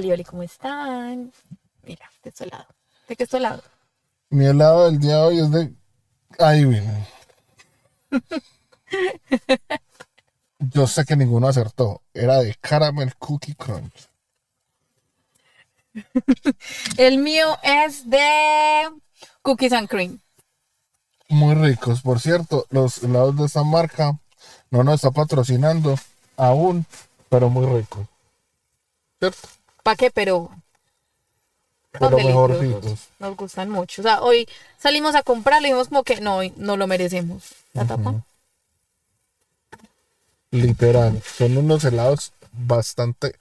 Oli, Oli, ¿cómo están? Mira, de este lado. ¿De qué este lado? Mi helado del día de hoy es de. Ahí viene. Yo sé que ninguno acertó. Era de Caramel Cookie Crunch. El mío es de Cookies and Cream. Muy ricos. Por cierto, los helados de esta marca no nos está patrocinando aún, pero muy ricos. ¿Cierto? ¿Para qué? Pero son deliciosos. Nos gustan mucho. O sea, hoy salimos a comprarlo y dijimos como que no, no lo merecemos. La tapa. Literal. Son unos helados bastante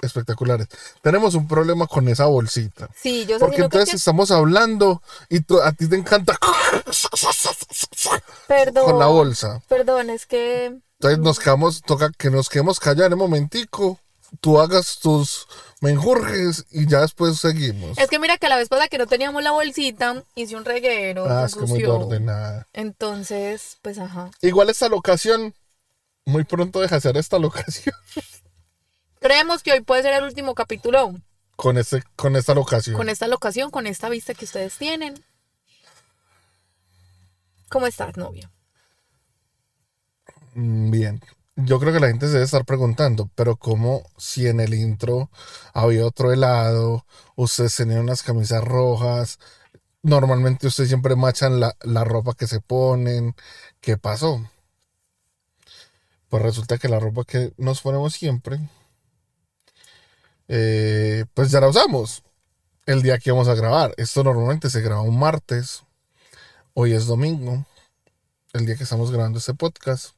espectaculares. Tenemos un problema con esa bolsita. Sí, yo sé Porque que- entonces estamos hablando y a ti te encanta Perdón. con la bolsa. Perdón, es que Entonces nos quedamos, toca que nos quedemos callados un momentico, tú hagas tus menjurjes y ya después seguimos. es que mira que la vez pasada que no teníamos la bolsita, hice un reguero, Ah, es que muy ensució. ordenada. Entonces, pues ajá. Igual esta locación, muy pronto deja de ser esta locación Creemos que hoy puede ser el último capítulo con, este, con esta locación. con esta locación, con esta vista que ustedes tienen. ¿Cómo estás, novio? Mm, Bien. Yo creo que la gente se debe estar preguntando, pero como si en el intro había otro helado, ustedes tenían unas camisas rojas, normalmente ustedes siempre machan la, la ropa que se ponen, ¿qué pasó? Pues resulta que la ropa que nos ponemos siempre, eh, pues ya la usamos el día que vamos a grabar. Esto normalmente se graba un martes, hoy es domingo, el día que estamos grabando este podcast.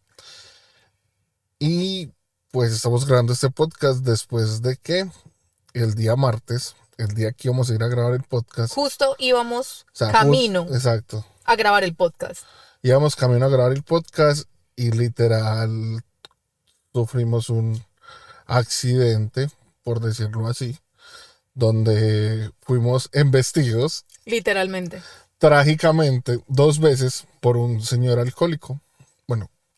Y pues estamos grabando este podcast después de que el día martes, el día que íbamos a ir a grabar el podcast. Justo íbamos o sea, camino just- exacto. a grabar el podcast. Íbamos camino a grabar el podcast y literal sufrimos un accidente, por decirlo así, donde fuimos embestidos Literalmente. trágicamente dos veces por un señor alcohólico.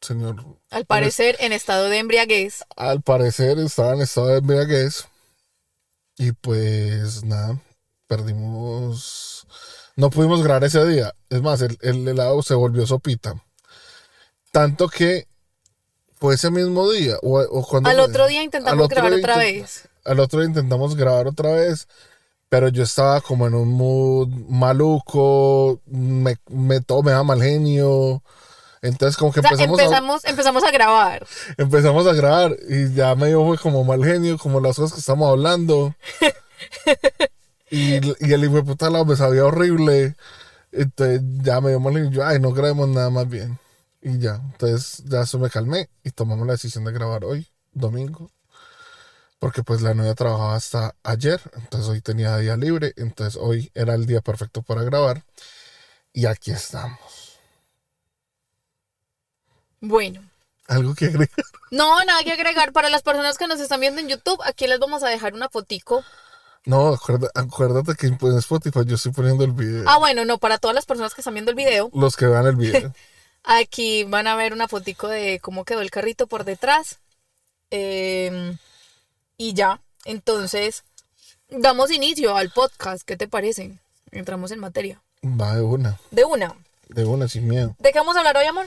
Señor Al parecer, en estado de embriaguez. al parecer estaba en estado de embriaguez y pues nada, perdimos, no pudimos grabar ese día. Es más, el, el helado se volvió sopita. Tanto que fue ese mismo día o, o cuando Al otro día intentamos otro grabar día otra intent- vez. Al otro día intentamos grabar otra vez, pero yo estaba como en un mood maluco, me, me todo me da mal genio. Entonces como que O sea, empezamos, a- empezamos, empezamos a grabar. empezamos a grabar y ya medio fue como mal genio, como las cosas que estamos hablando. y, y el hijo de puta lado me sabía horrible. Entonces ya me dio mal genio. Yo, ay, no grabemos nada más bien. Y ya, entonces ya eso me calmé y tomamos la decisión de grabar hoy, domingo. Porque pues la novia trabajaba hasta ayer, entonces hoy tenía día libre, entonces hoy era el día perfecto para grabar. Y aquí estamos. Bueno. ¿Algo que agregar? No, nada que agregar. Para las personas que nos están viendo en YouTube, aquí les vamos a dejar una fotico. No, acuerda- acuérdate que en Spotify yo estoy poniendo el video. Ah, bueno, no, para todas las personas que están viendo el video, Los que vean el video. aquí van a ver una fotico de cómo quedó el carrito por detrás. Eh, y ya. Entonces, damos inicio al podcast. ¿Qué te parece? Entramos en materia. Va de una, De una. De una, sin miedo. ¿De qué vamos a hablar hoy, amor?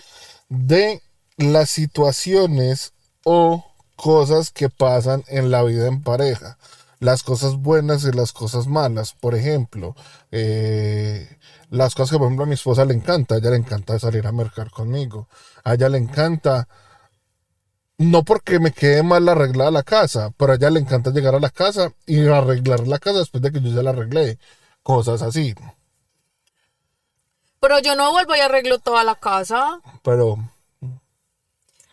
De las situaciones o cosas que pasan en la vida en pareja. Las cosas buenas y las cosas malas. Por ejemplo, eh, las cosas que, por ejemplo, a mi esposa le encanta. A ella le encanta salir a mercar conmigo. A ella le encanta no porque me quede mal arreglada la casa, pero a ella le encanta llegar a la casa y arreglar la casa después de que yo ya la arreglé. Cosas así. Pero yo no vuelvo y arreglo toda la casa. Pero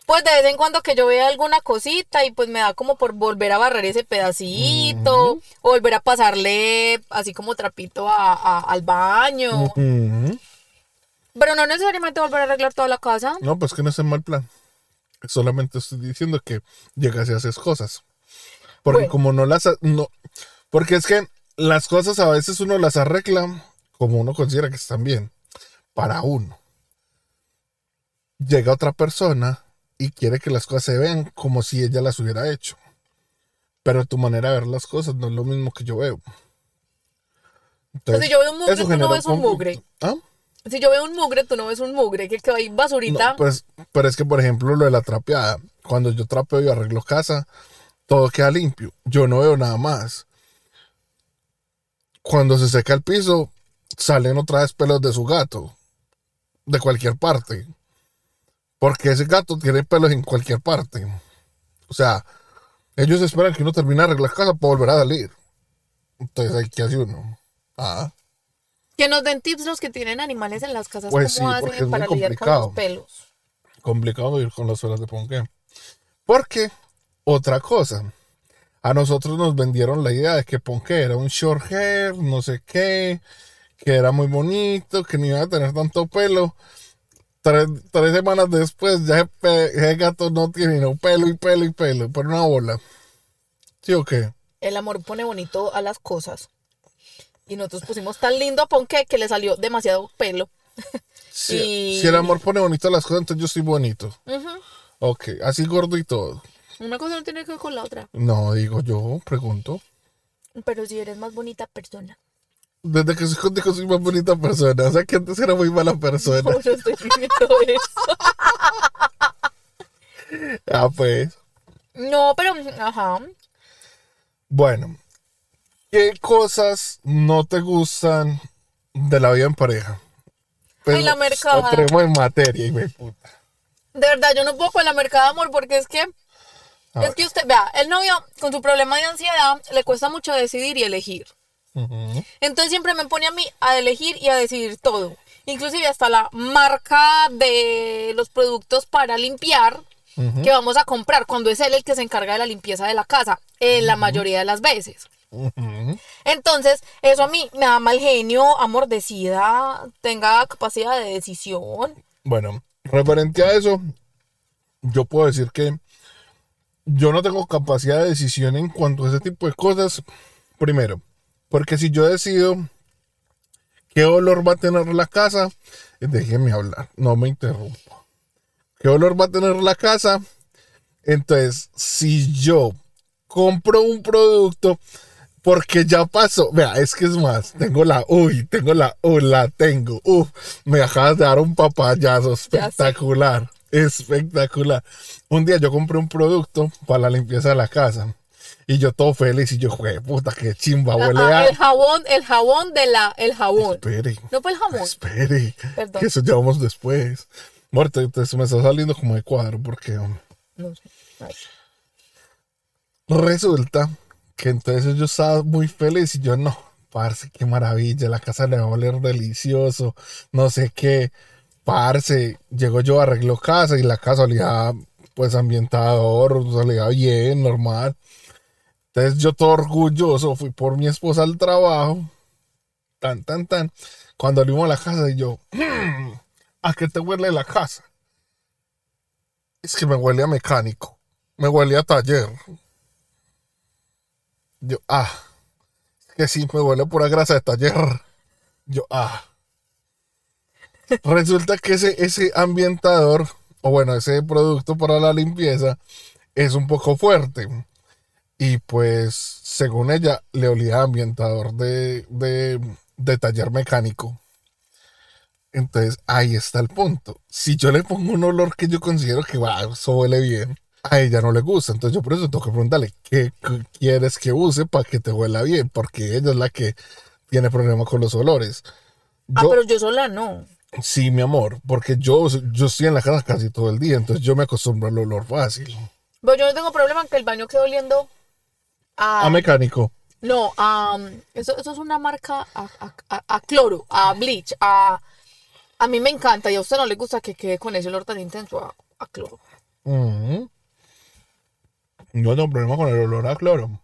Pues de vez en cuando que yo vea alguna cosita y pues me da como por volver a barrer ese pedacito, o volver a pasarle así como trapito a- a- al baño. Pero no necesariamente volver a arreglar toda la casa. no, pues que no es el mal plan. Solamente estoy diciendo que llegas y haces cosas. Porque Bueno. como no las... No, porque es que las cosas a veces uno las arregla como uno considera que están bien. Para uno. Llega otra persona y quiere que las cosas se vean como si ella las hubiera hecho. pero tu manera de ver las cosas no es lo mismo que yo veo. Pues si yo veo un mugre, tú no ves un mugre. ¿Ah? Si yo veo un mugre, tú no ves un mugre, que ahí basurita. No, pues, pero es que, por ejemplo, lo de la trapeada, cuando yo trapeo y arreglo casa, todo queda limpio. Yo no veo nada más. Cuando se seca el piso, salen otra vez pelos de su gato, de cualquier parte. Porque ese gato tiene pelos en cualquier parte. O sea, ellos esperan que uno termine de arreglar casa para volver a salir. Entonces, hay que hacer uno. Ah. Que nos den tips los que tienen animales en las casas, Pues cómo sí, porque hacen es para lidiar con los pelos. complicado vivir con las suelas de ponqué. Porque, otra cosa, a nosotros nos vendieron la idea de que ponqué era un short hair, no sé qué, que era muy bonito, que no iba a tener tanto pelo. Tres, tres semanas después, ya ese gato no tiene no pelo y pelo y pelo, pero una bola. ¿Sí o qué? El amor pone bonito a las cosas. Y nosotros pusimos tan lindo a Ponqué que le salió demasiado pelo. Si, Y- si el amor pone bonito las cosas, entonces yo soy bonito. Ujú. Ok, así gordo y todo. Una cosa no tiene que ver con la otra. No, digo yo, pregunto. Pero si eres más bonita persona. Desde que soy contigo soy más bonita persona. O sea que antes era muy mala persona. No, no estoy eso. Ah, pues. No, pero, ajá. Bueno. ¿Qué cosas no te gustan de la vida en pareja? Pues, Ay, la mercada. Entremos en materia, hijo de puta. De verdad, yo no puedo con la mercada, amor, porque es que, A es que usted, vea, el novio con su problema de ansiedad le cuesta mucho decidir y elegir. Entonces siempre me pone a mí a elegir y a decidir todo. Inclusive hasta la marca de los productos para limpiar que vamos a comprar cuando es él el que se encarga de la limpieza de la casa, en la mayoría de las veces. Entonces, eso a mí me da mal genio, amor, decida, tenga capacidad de decisión. Bueno, referente a eso, yo puedo decir que yo no tengo capacidad de decisión en cuanto a ese tipo de cosas. Primero, porque si yo decido qué olor va a tener la casa, déjeme hablar, no me interrumpa. ¿Qué olor va a tener la casa? Entonces, si yo compro un producto, porque ya pasó, vea, es que es más, tengo la, uy, tengo la, uy, la tengo, uf, me acabas de dar un papayazo espectacular, espectacular. Un día yo compré un producto para la limpieza de la casa y yo todo feliz y yo, jue puta, qué chimba, huele Ah, a... el jabón, el jabón de la, el jabón. Espere. No fue el jabón. Espere, Perdón. que eso ya vamos después. Muerto, entonces me está saliendo como de cuadro porque um, No sé. Ay. resulta que entonces yo estaba muy feliz y yo no, parce, qué maravilla, la casa le va a oler delicioso, no sé qué, parce, llegó yo, arregló casa y la casa olía pues ambientador, olía bien, normal. Entonces yo todo orgulloso fui por mi esposa al trabajo, tan, tan, tan, cuando olimos la casa y yo, "Mm, ¿a qué te huele la casa? Es que me huele a mecánico, me huele a taller. Yo, ah, es que sí, me huele pura grasa de taller. Yo, ah. Resulta que ese, ese ambientador, o bueno, ese producto para la limpieza, es un poco fuerte. Y pues, según ella, le olía a ambientador de, de, de taller mecánico. Entonces, ahí está el punto. Si yo le pongo un olor que yo considero que va, eso huele bien, a ella no le gusta. Entonces, yo por eso tengo que preguntarle qué quieres que use para que te huela bien, porque ella es la que tiene problemas con los olores. Ah, Yo, pero yo sola no. sí, mi amor, porque yo, yo estoy en la casa casi todo el día, entonces yo me acostumbro al olor fácil. Pero yo no tengo problema en que el baño quede oliendo a... A mecánico. No, a... Eso, eso es una marca a, a- a- a cloro, a bleach, a... A mí me encanta y a usted no le gusta que quede con ese olor tan intenso a, a cloro. Yo no tengo problema con el olor a cloro.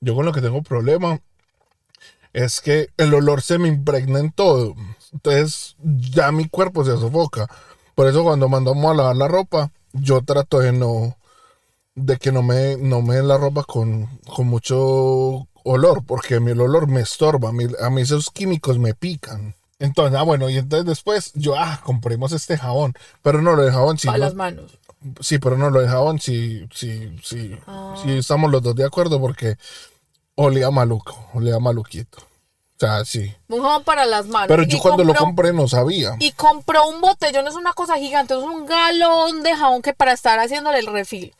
Yo con lo que tengo problema es que el olor se me impregna en todo. Entonces ya mi cuerpo se sofoca. Por eso cuando mandamos a lavar la ropa, yo trato de no de que no me no me den la ropa con, con mucho olor, porque a mí el olor me estorba, a mí, a mí esos químicos me pican. Entonces, ah, bueno, y entonces después yo, ah, compremos este jabón, pero no, el jabón sí Para no- las manos. Sí, pero no lo de jabón, sí, sí, sí. Ah. Sí, estamos los dos de acuerdo porque olía maluco, olía maluquito. O sea, sí. Un jabón para las manos. Pero yo Y cuando lo compró- compré no sabía. Y compró un botellón, es una cosa gigante, es un galón de jabón que para estar haciéndole el refil.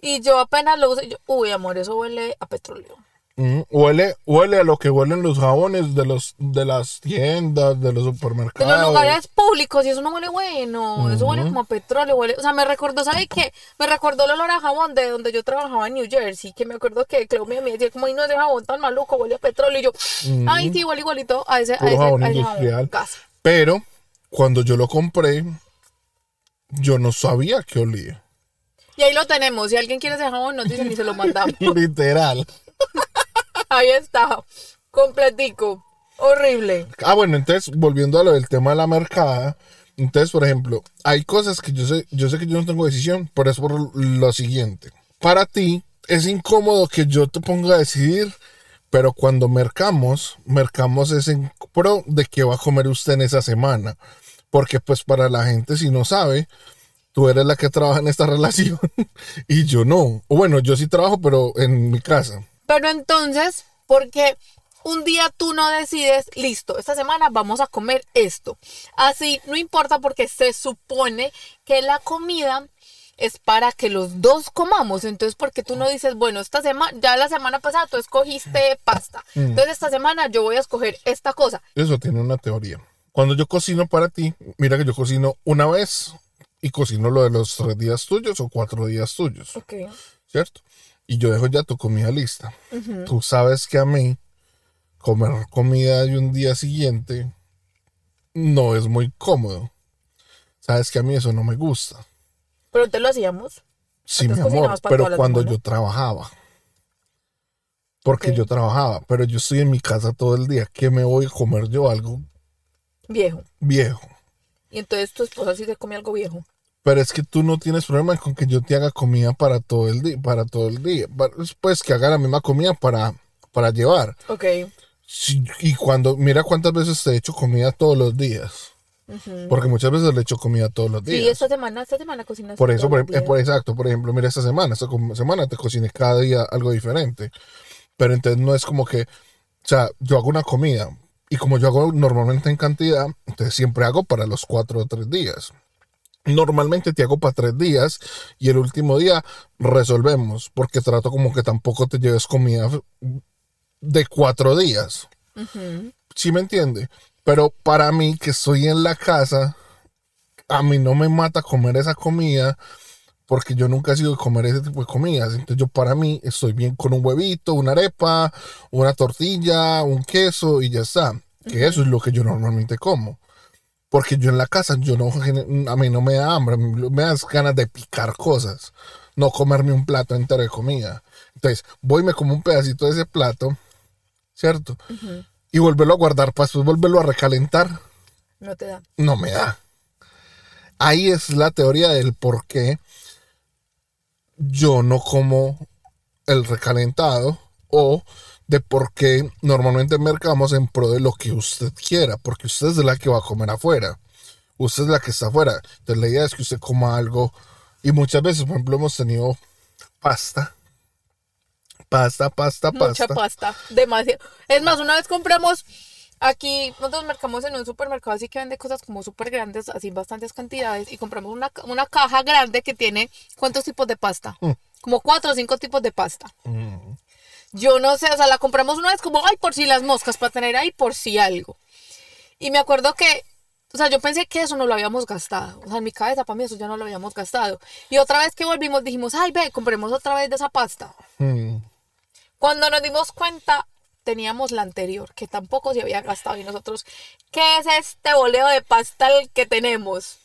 Y yo apenas lo usé, yo, uy, amor, eso huele a petróleo. Mm, Huele, huele a lo que huelen los jabones de los de las tiendas, de los De supermercados. los lugares públicos, y eso no huele bueno, eso huele como a petróleo, huele, o sea, me recordó, ¿sabes qué? Me recordó el olor a jabón de donde yo trabajaba en New Jersey, que me acuerdo que Cleo me decía, como, ay, no, ese jabón tan maluco, huele a petróleo, y yo, ay, sí, huele igualito a ese, a ese, jabón a ese industrial. Pero cuando yo lo compré, yo no sabía que olía. Y ahí lo tenemos, si alguien quiere ese jabón, nos dicen y se lo mandamos. Literal. Ahí está, completico, horrible. Ah, bueno, entonces, volviendo a lo del tema de la mercada, entonces, por ejemplo, hay cosas que yo sé, yo sé que yo no tengo decisión, pero es por lo siguiente. Para ti, es incómodo que yo te ponga a decidir, pero cuando mercamos, mercamos es en pro de qué va a comer usted en esa semana. Porque pues para la gente, si no sabe, tú eres la que trabaja en esta relación y yo no. O bueno, yo sí trabajo, pero en mi casa. Pero entonces, porque un día tú no decides, listo, esta semana vamos a comer esto. Así, no importa porque se supone que la comida es para que los dos comamos. Entonces, porque tú no dices, bueno, esta semana, ya la semana pasada tú escogiste pasta. Entonces, esta semana yo voy a escoger esta cosa. Eso tiene una teoría. Cuando yo cocino para ti, mira que yo cocino una vez y cocino lo de los tres días tuyos o cuatro días tuyos, Ok. ¿cierto? Y yo dejo ya tu comida lista. Tú sabes que a mí comer comida de un día siguiente no es muy cómodo. Sabes que a mí eso no me gusta. Pero te lo hacíamos. Sí, mi amor, pero cuando semana. yo trabajaba. Porque yo trabajaba, pero yo estoy en mi casa todo el día. ¿Qué me voy a comer yo? Algo Viejo. viejo. Y entonces tu esposa sí se come algo viejo. Pero es que tú no tienes problema con que yo te haga comida para todo el día, para todo el día. Pa- Pues que haga la misma comida para, para llevar. Ok. Sí, y cuando, mira cuántas veces te he hecho comida todos los días. Porque muchas veces le he hecho comida todos los días. Sí, esta semana, esta semana cocinas. Por eso, por, días. por- exacto, por ejemplo, mira esta semana, esta semana te cociné cada día algo diferente. Pero entonces no es como que, o sea, yo hago una comida y como yo hago normalmente en cantidad, entonces siempre hago para los cuatro o tres días. Normalmente te hago para tres días y el último día resolvemos porque trato como que tampoco te lleves comida de cuatro días. ¿Sí me entiende? Pero para mí que estoy en la casa, a mí no me mata comer esa comida porque yo nunca he sido de comer ese tipo de comidas. Entonces yo para mí estoy bien con un huevito, una arepa, una tortilla, un queso y ya está. Que eso es lo que yo normalmente como. Porque yo en la casa, yo no, a mí no me da hambre, me da ganas de picar cosas, no comerme un plato entero de comida. Entonces voy y me como un pedacito de ese plato, ¿cierto? Y volverlo a guardar para después volverlo a recalentar No te da. no me da. Ahí es la teoría del por qué yo no como el recalentado o de por qué normalmente mercamos en pro de lo que usted quiera, porque usted es la que va a comer afuera. Usted es la que está afuera. Entonces la idea es que usted coma algo y muchas veces, por ejemplo, hemos tenido pasta. Pasta, pasta, Mucha pasta. pasta. Demasiado. Es más, una vez compramos aquí, nosotros mercamos en un supermercado así que vende cosas como súper grandes, así bastantes cantidades, y compramos una, una caja grande que tiene ¿cuántos tipos de pasta? Como cuatro o cinco tipos de pasta. Yo no sé, o sea, la compramos una vez como, ay, por si las moscas, para tener ahí por si algo. Y me acuerdo que, o sea, yo pensé que eso no lo habíamos gastado. O sea, en mi cabeza, para mí, eso ya no lo habíamos gastado. Y otra vez que volvimos, dijimos, ay, ve, compremos otra vez de esa pasta. Mm. Cuando nos dimos cuenta, teníamos la anterior, que tampoco se había gastado. Y nosotros, ¿qué es este boleo de pasta el que tenemos?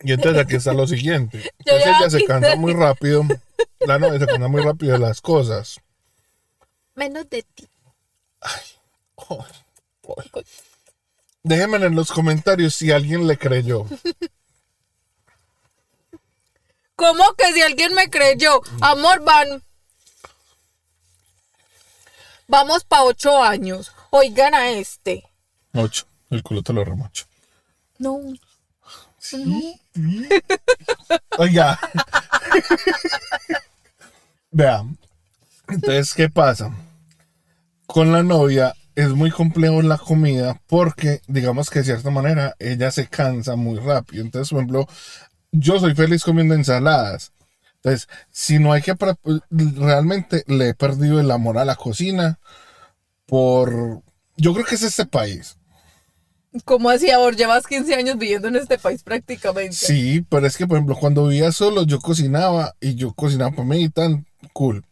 Y entonces aquí está lo siguiente. Entonces ya ella se cansa muy rápido. La novia se cansa muy rápido de las cosas. Menos de ti. Joder, joder. Déjenme en los comentarios si alguien le creyó. ¿Cómo que si alguien me creyó? Amor, van. Vamos para ocho años. Oigan a este. Ocho. El culo te lo remocho. No. Sí, sí. Oiga. Vea. Entonces, ¿qué pasa? Con la novia es muy complejo la comida porque, digamos que de cierta manera, ella se cansa muy rápido. Entonces, por ejemplo, yo soy feliz comiendo ensaladas. Entonces, si no hay que... Realmente le he perdido el amor a la cocina por... Yo creo que es este país. ¿Cómo así, amor? Llevas 15 años viviendo en este país prácticamente. Sí, pero es que, por ejemplo, cuando vivía solo, yo cocinaba y yo cocinaba para mí y tan cool.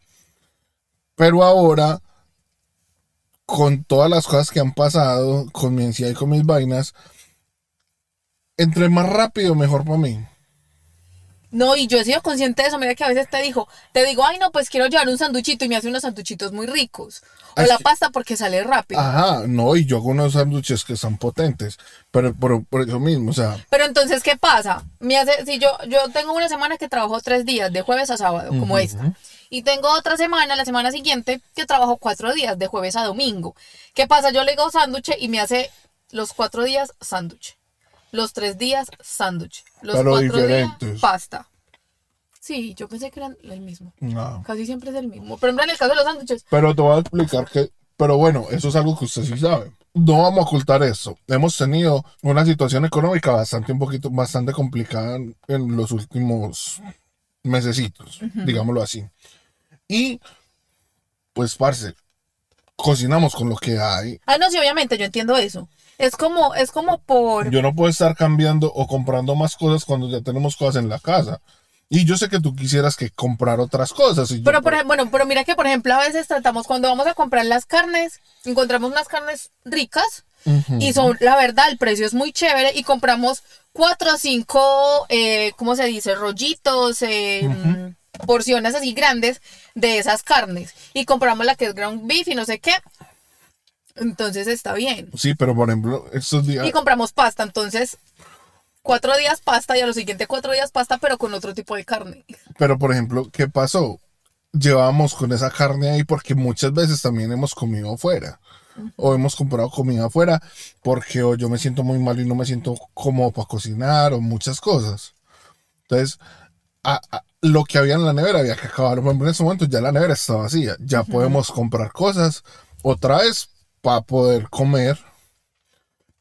Pero ahora, con todas las cosas que han pasado, con mi ansiedad y con mis vainas, entre más rápido, mejor para mí. No, y yo he sido consciente de eso. Mira que a veces te digo, te digo, ay, no, pues quiero llevar un sanduchito y me hace unos sanduchitos muy ricos. O la pasta porque sale rápido. Ajá, no, y yo hago unos sándwiches que son potentes, pero por, por eso mismo, o sea, Pero entonces, ¿qué pasa? Me hace, si yo, yo tengo una semana que trabajo tres días, de jueves a sábado, como esta. Y tengo otra semana, la semana siguiente, que trabajo cuatro días, de jueves a domingo. ¿Qué pasa? Yo le digo sándwich y me hace los cuatro días sándwich. Los tres días sándwich. Los Pero cuatro diferentes. días pasta. Sí, yo pensé que eran el mismo. no. Casi siempre es el mismo. Pero en el caso de los sándwiches, Pero te voy a explicar que, pero bueno, eso es algo que usted sí sabe. No vamos a ocultar eso. Hemos tenido una situación económica bastante, un poquito, bastante complicada en, en los últimos mesecitos, digámoslo así. Y, pues, parce, cocinamos con lo que hay. Ah, no, sí, obviamente, yo entiendo eso. Es como, es como por. Yo no puedo estar cambiando o comprando más cosas cuando ya tenemos cosas en la casa. Y yo sé que tú quisieras que comprar otras cosas. y yo, Pero, por ejemplo, bueno, pero mira que, por ejemplo, a veces tratamos, cuando vamos a comprar las carnes, encontramos unas carnes ricas y son, la verdad, el precio es muy chévere y compramos cuatro o cinco, eh, ¿cómo se dice? Rollitos, eh, porciones así grandes de esas carnes. Y compramos la que es ground beef y no sé qué. Entonces está bien. Sí, pero por ejemplo, estos días... Y compramos pasta, entonces cuatro días pasta y a los siguientes cuatro días pasta, pero con otro tipo de carne. Pero, por ejemplo, ¿qué pasó? Llevábamos con esa carne ahí porque muchas veces también hemos comido afuera. O hemos comprado comida afuera porque o yo me siento muy mal y no me siento cómodo para cocinar o muchas cosas. Entonces, a- a- lo que había en la nevera había que acabar. Por ejemplo, en ese momento ya la nevera está vacía. Ya podemos comprar cosas otra vez para poder comer.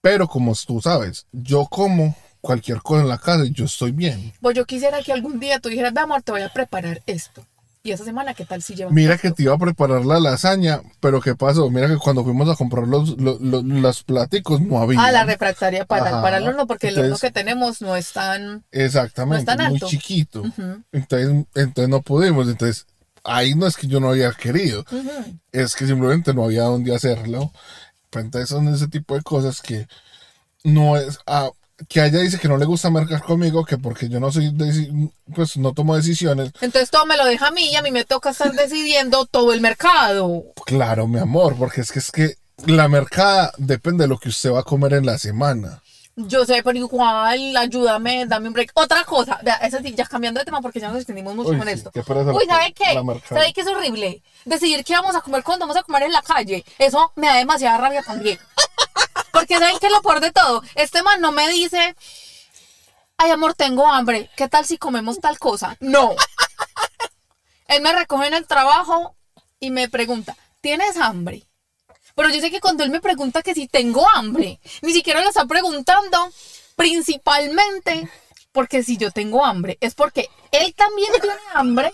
Pero como tú sabes, yo como cualquier cosa en la casa y yo estoy bien. Pues yo quisiera que algún día tú dijeras, amor, te voy a preparar esto. Y esa semana, ¿qué tal si llevamos Mira que te iba a preparar la lasaña, pero ¿qué pasó? Mira que cuando fuimos a comprar los, los, los, los platicos no había. Ah, la refractaria para, Ajá. para el horno, porque el horno que tenemos no es tan... Exactamente, no es tan muy alto. chiquito. entonces, entonces no pudimos. Entonces, ahí no es que yo no había querido, es que simplemente no había dónde hacerlo. Entonces son ese tipo de cosas que no es. ah, que ella dice que no le gusta mercar conmigo, que porque yo no soy, pues no tomo decisiones. Entonces todo me lo deja a mí y a mí me toca estar decidiendo todo el mercado. Claro, mi amor, porque es que es que la mercada depende de lo que usted va a comer en la semana. Yo sé, pero igual, ayúdame, dame un break. Otra cosa, vea, eso sí, ya cambiando de tema porque ya nos extendimos mucho Uy, con sí, esto. qué Uy, ¿sabe qué? ¿Sabe qué es horrible? Decidir qué vamos a comer cuando vamos a comer en la calle. Eso me da demasiada rabia también. Porque ¿saben qué es lo peor de todo? Este man no me dice, ay amor, tengo hambre. ¿Qué tal si comemos tal cosa? No. Él me recoge en el trabajo y me pregunta, ¿tienes hambre? Pero yo sé que cuando él me pregunta que si tengo hambre, ni siquiera lo está preguntando principalmente porque si yo tengo hambre, es porque él también tiene hambre,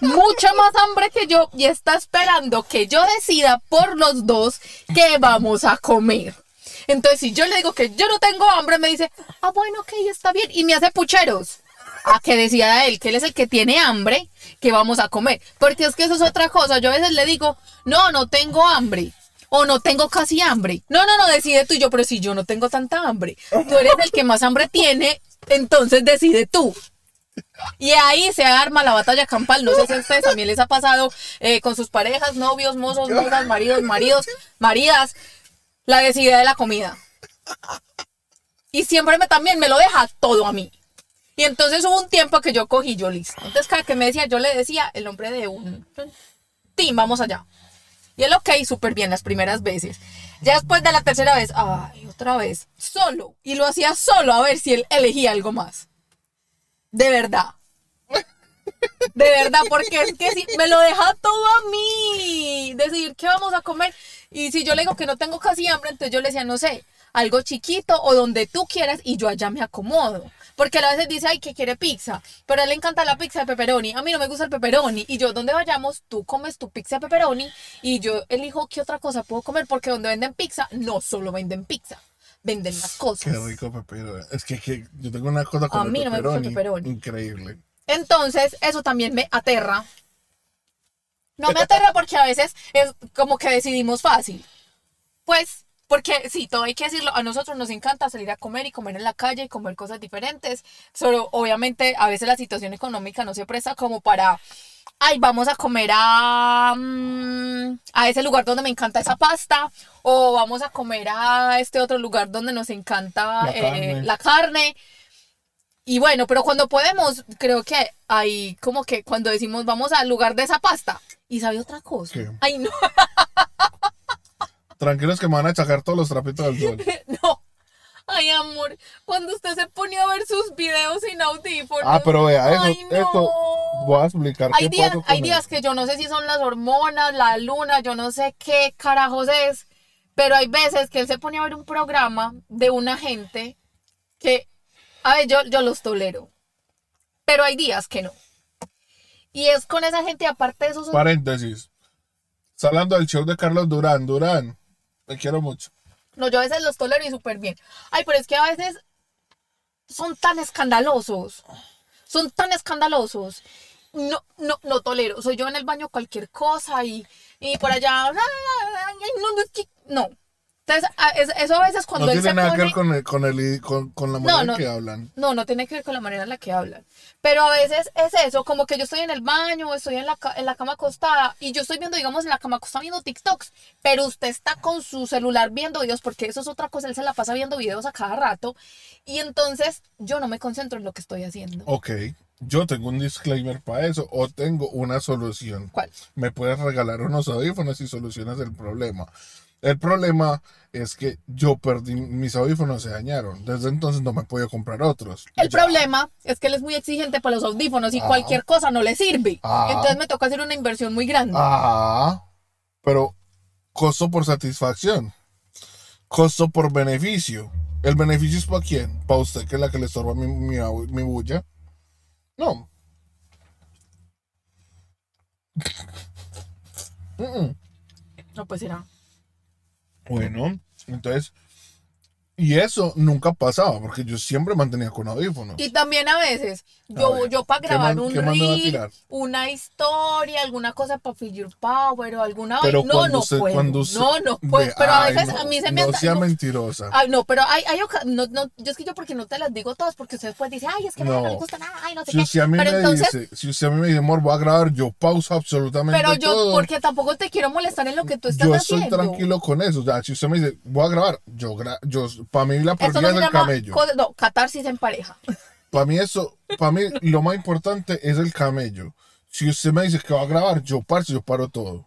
mucha más hambre que yo, y está esperando que yo decida por los dos qué vamos a comer. Entonces, si yo le digo que yo no tengo hambre, me dice, ah, bueno, ok, está bien, y me hace pucheros. A que decida él, que él es el que tiene hambre, que vamos a comer. Porque es que eso es otra cosa. Yo a veces le digo, no, no tengo hambre. O no tengo casi hambre. No, no, no, decide tú y yo, pero si yo no tengo tanta hambre. Tú eres el que más hambre tiene, entonces decide tú. Y ahí se arma la batalla campal. No sé si a ustedes también les ha pasado eh, con sus parejas, novios, mozos, mozas, maridos, maridos, maridas, la decidida de la comida. Y siempre me, también me lo deja todo a mí. Y entonces hubo un tiempo que yo cogí yo listo. Entonces cada que me decía, yo le decía el nombre de un... Tim, vamos allá. Y él, ok, súper bien las primeras veces. Ya después de la tercera vez, ay, otra vez, solo. Y lo hacía solo a ver si él elegía algo más. De verdad. De verdad, porque es que si me lo deja todo a mí. Decidir qué vamos a comer. Y si yo le digo que no tengo casi hambre, entonces yo le decía, no sé, algo chiquito o donde tú quieras y yo allá me acomodo. Porque a veces dice, ay, que quiere pizza. Pero a él le encanta la pizza de pepperoni. A mí no me gusta el pepperoni. Y yo, donde vayamos, tú comes tu pizza de pepperoni y yo elijo qué otra cosa puedo comer. Porque donde venden pizza, no solo venden pizza. Venden más cosas. Qué rico pepperoni. Es que, que yo tengo una cosa con A el mí no me gusta el pepperoni. Increíble. Entonces, eso también me aterra. No me aterra porque a veces es como que decidimos fácil. Pues, porque sí, todo hay que decirlo, a nosotros nos encanta salir a comer y comer en la calle y comer cosas diferentes. Solo, obviamente, a veces la situación económica no se presta como para, ay, vamos a comer a, mm, a ese lugar donde me encanta esa pasta, o vamos a comer a este otro lugar donde nos encanta La eh, carne. la carne. Y bueno, pero cuando podemos, creo que hay como que cuando decimos vamos al lugar de esa pasta y sabe otra cosa. ¿Qué? Ay, no, Tranquilos que me van a sacar todos los trapitos del sol. no. Ay, amor, cuando usted se ponía a ver sus videos sin audífonos. Ah, pero vea, eso, Ay, no. esto voy a explicar Hay qué días, con hay días que yo no sé si son las hormonas, la luna, yo no sé qué carajos es, pero hay veces que él se pone a ver un programa de una gente que, a ver, yo, yo los tolero, pero hay días que no. Y es con esa gente, aparte de esos... Paréntesis. Está hablando del show de Carlos Durán. Durán, te quiero mucho. No, yo a veces los tolero y súper bien. Ay, pero es que a veces son tan escandalosos. Son tan escandalosos. No, no, no tolero. Soy yo en el baño cualquier cosa y, y por allá. no. Entonces, a- es- eso a veces cuando no él tiene se nada que pone... ver con, el, con, el, con, con la manera no. en que hablan. No, no tiene que ver con la manera en la que hablan. Pero a veces es eso, como que yo estoy en el baño, estoy en la, en la cama acostada y yo estoy viendo, digamos, en la cama acostada viendo TikToks, pero usted está con su celular viendo videos, porque eso es otra cosa, él se la pasa viendo videos a cada rato y entonces yo no me concentro en lo que estoy haciendo. Ok, yo tengo un disclaimer para eso o tengo una solución. ¿Cuál? Me puedes regalar unos audífonos y solucionas el problema. El problema es que yo perdí, mis audífonos se dañaron. Desde entonces no me he podido comprar otros. El Ya. problema es que él es muy exigente para los audífonos y Ah. cualquier cosa no le sirve. Ah. Entonces me toca hacer una inversión muy grande. Ah, pero costo por satisfacción. Costo por beneficio. ¿El beneficio es para quién? ¿Para usted que es la que le estorba mi, mi, mi bulla? No. No, pues será. Bueno, entonces, y eso nunca pasaba, porque yo siempre mantenía con audífonos. Y también a veces, yo, ver, yo para ¿qué grabar un a reel, una historia, alguna cosa para Figure Power o alguna Pero. No, no usted, puedo. cuando usted- no, no puedo. Ve, Pero a veces no, a mí se me No sea no, mentirosa. Ay, no, pero hay, hay no, no, yo es que yo porque no te las digo todas, porque ustedes pueden decir, ay, es que a no, No. le gusta nada, ay, no sé Si qué. usted a mí pero me entonces, dice, si usted a mí me dice, amor, voy a grabar, yo pauso absolutamente pero yo, todo. porque tampoco te quiero molestar en lo que tú estás yo estoy haciendo. tranquilo con eso. O sea, si usted me dice, voy a grabar, yo, gra yo para mí la prioridad no es el camello. no, catarsis en pareja. Para mí eso, para mí lo más importante es el camello. Si usted me dice que va a grabar, yo parto, yo paro todo.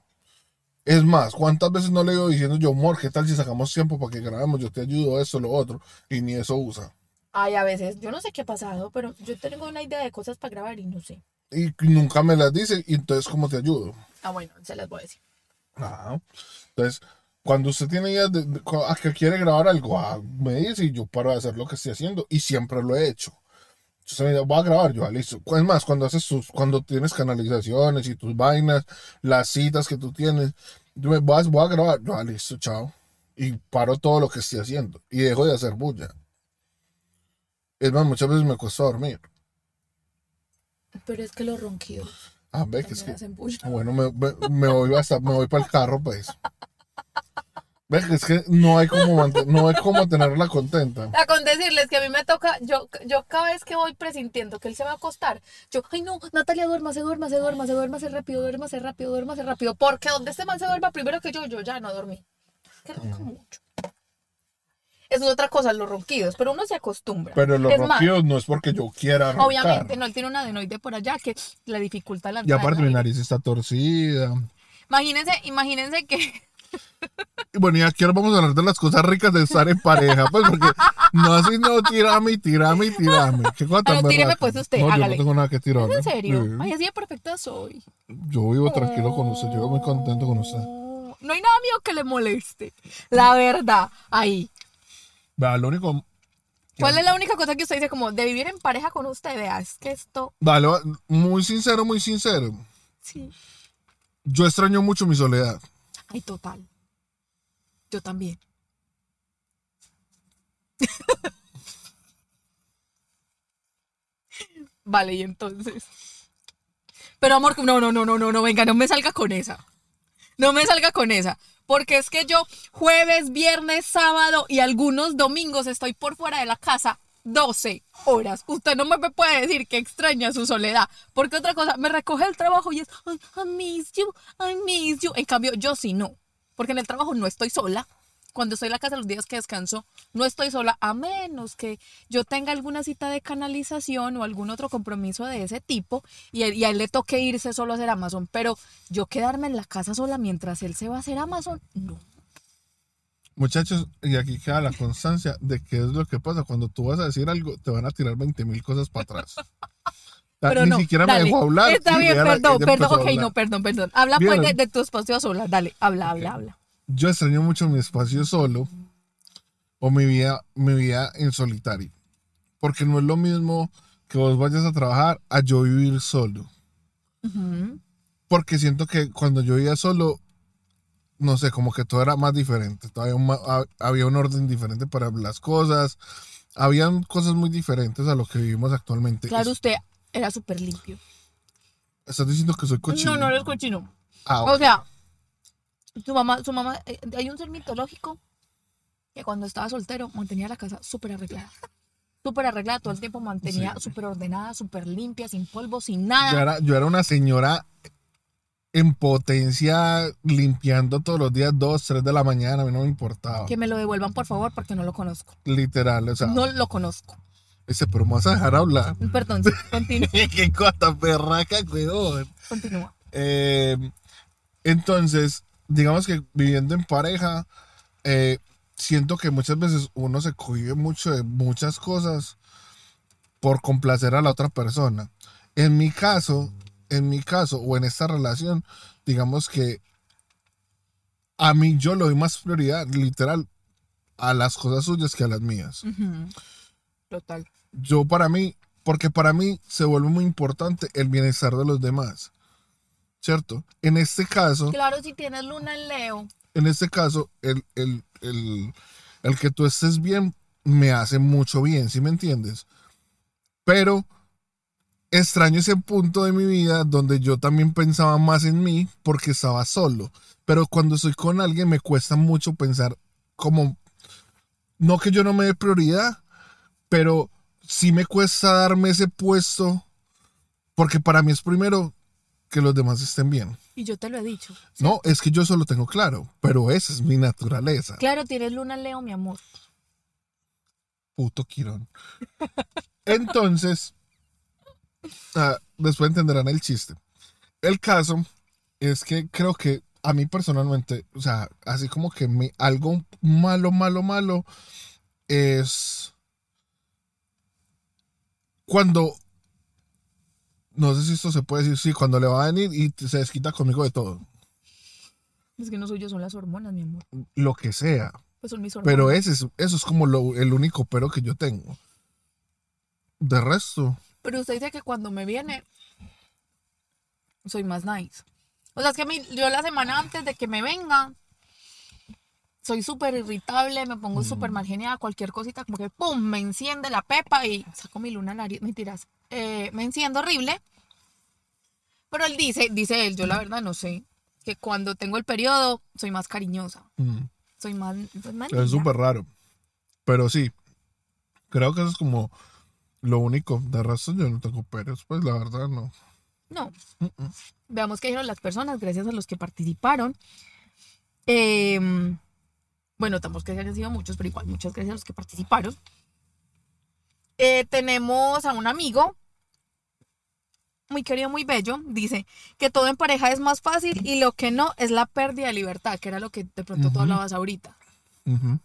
Es más, ¿cuántas veces no le digo diciendo yo, amor, qué tal si sacamos tiempo para que grabemos? Yo te ayudo, eso, lo otro. Y ni eso usa. Ay, a veces, yo no sé qué ha pasado, pero yo tengo una idea de cosas para grabar y no sé. Y nunca me las dice, y entonces, ¿cómo te ayudo? Ah, bueno, se las voy a decir. Ajá. Entonces, cuando usted tiene ideas de, de- a que quiere grabar algo, ah, me dice y yo paro de hacer lo que estoy haciendo y siempre lo he hecho. Usted me dice, voy a grabar, yo, ah, listo. Es más, cuando haces tus, cuando tienes canalizaciones y tus vainas, las citas que tú tienes, yo me, voy, a, voy a grabar, yo, ah, listo, chao. Y paro todo lo que estoy haciendo y dejo de hacer bulla. Es más, muchas veces me cuesta dormir. Pero es que los ronquidos Ah, ve que es que. Bueno, me, me, me voy hasta, me voy para el carro, pues. Es que no hay como no hay como tenerla contenta. A con decirles que a mí me toca, yo, yo cada vez que voy presintiendo que él se va a acostar, yo, ay no, Natalia, duérmase, duérmase, duérmase, duérmase rápido, duérmase rápido, duérmase rápido, porque donde este man se duerma primero que yo, yo ya no dormí. Que ronca mucho. Eso es otra cosa, los ronquidos, pero uno se acostumbra. Pero los Es más, ronquidos no es porque yo quiera roncar. Obviamente, no, él tiene un adenoide por allá que le dificulta la Y aparte mi nariz está torcida. Imagínense, imagínense que Y bueno, y aquí ahora vamos a hablar de las cosas ricas de estar en pareja, pues porque no así no, tirame, tirame, tirame. ¿Qué cosa tan Pero tíreme, pues, usted, No, yo no tengo nada que tirar. ¿Es en serio? Sí. Ay, así de perfecta soy. Yo vivo tranquilo con usted, yo vivo muy contento con usted. No hay nada mío que le moleste. La verdad, ahí. Vea, lo único. ¿Cuál es la única cosa que usted dice como de vivir en pareja con usted? Vea, es que esto... Vale, va- muy sincero, muy sincero. Sí. Yo extraño mucho mi soledad. Ay, total. Yo también. vale, y entonces. Pero amor, no, no, no, no, no, no, venga, no me salga con esa. No me salga con esa. Porque es que yo jueves, viernes, sábado y algunos domingos estoy por fuera de la casa 12 horas. Usted no me puede decir que extraña su soledad. Porque otra cosa, me recoge el trabajo y es, "Ay, I miss you, I miss you. En cambio, yo sí no. Porque en el trabajo no estoy sola. Cuando estoy en la casa los días que descanso, no estoy sola, a menos que yo tenga alguna cita de canalización o algún otro compromiso de ese tipo y, a- y a él le toque irse solo a hacer Amazon. Pero yo quedarme en la casa sola mientras él se va a hacer Amazon, no. Muchachos, y aquí queda la constancia de qué es lo que pasa. Cuando tú vas a decir algo, te van a tirar 20 mil cosas para atrás. Pero Ni no, siquiera dale. me dejó hablar. Está bien, perdón, perdón, ok, no, perdón, perdón. Habla pues de, de tu espacio sola, dale, habla, habla, habla. Yo extraño mucho mi espacio solo o mi vida, mi vida en solitario. Porque no es lo mismo que vos vayas a trabajar a yo vivir solo. Porque siento que cuando yo vivía solo, no sé, como que todo era más diferente. Todavía un había un orden diferente para las cosas. Habían cosas muy diferentes a lo que vivimos actualmente. Claro, usted era súper limpio. Estás diciendo que soy cochino. No, no eres cochino. Ah, O sea, su mamá, su mamá, eh, hay un ser mitológico que cuando estaba soltero mantenía la casa súper arreglada. Súper arreglada, todo el tiempo mantenía Sí. súper ordenada, súper limpia, sin polvo, sin yo, nada. era, yo era una señora en potencia limpiando todos los días, 2, 3 de la mañana, a mí no me importaba. Que me lo devuelvan, por favor, porque no lo conozco. Literal, o sea, No lo conozco. ese, pero me vas a dejar hablar. Perdón, sí, continúa. Qué cosa perraca, weón. continúa. Eh, entonces, digamos que viviendo en pareja, eh, siento que muchas veces uno se cohibe mucho de muchas cosas por complacer a la otra persona. En mi caso, en mi caso o en esta relación, digamos que a mí yo le doy más prioridad, literal, a las cosas suyas que a las mías. Total. Yo para mí, porque para mí se vuelve muy importante el bienestar de los demás. ¿Cierto? En este caso, Claro, si tienes luna en Leo. en este caso, el, el, el, el que tú estés bien me hace mucho bien, ¿sí me entiendes? Pero extraño ese punto de mi vida donde yo también pensaba más en mí porque estaba solo. Pero cuando estoy con alguien me cuesta mucho pensar como, no que yo no me dé prioridad, pero sí me cuesta darme ese puesto porque para mí es primero que los demás estén bien. Y yo te lo he dicho. No, es que yo solo tengo claro, pero esa es mi naturaleza. Claro, tienes luna Leo, mi amor. Puto Quirón. Entonces, ah, después entenderán el chiste. El caso es que creo que a mí personalmente, o sea, así como que me, algo malo, malo, malo es cuando, no sé si esto se puede decir, sí, cuando le va a venir y se desquita conmigo de todo, Es que no soy yo, son las hormonas, mi amor. lo que sea. Pues son mis hormonas. Pero ese es, eso es como lo- el único pero que yo tengo. De resto, Pero usted dice que cuando me viene, soy más nice. O sea, es que mí, yo la semana antes de que me venga, soy súper irritable, me pongo súper mal geniada, cualquier cosita, como que pum, me enciende la pepa y saco mi luna nariz. Mentiras. Eh, me enciendo horrible. Pero él dice, dice él, yo la verdad no sé, que cuando tengo el periodo soy más cariñosa, mm, soy más, pues, más es súper raro. Pero sí, creo que eso es como lo único. De resto yo no tengo peros, pues la verdad no. No. Veamos qué dijeron las personas, gracias a los que participaron. Em, bueno, tampoco que hayan sido muchos, pero igual, muchas gracias a los que participaron. Eh, tenemos a un amigo. muy querido, muy bello, dice que todo en pareja es más fácil y lo que no es la pérdida de libertad, que era lo que de pronto tú hablabas ahorita. Ujú.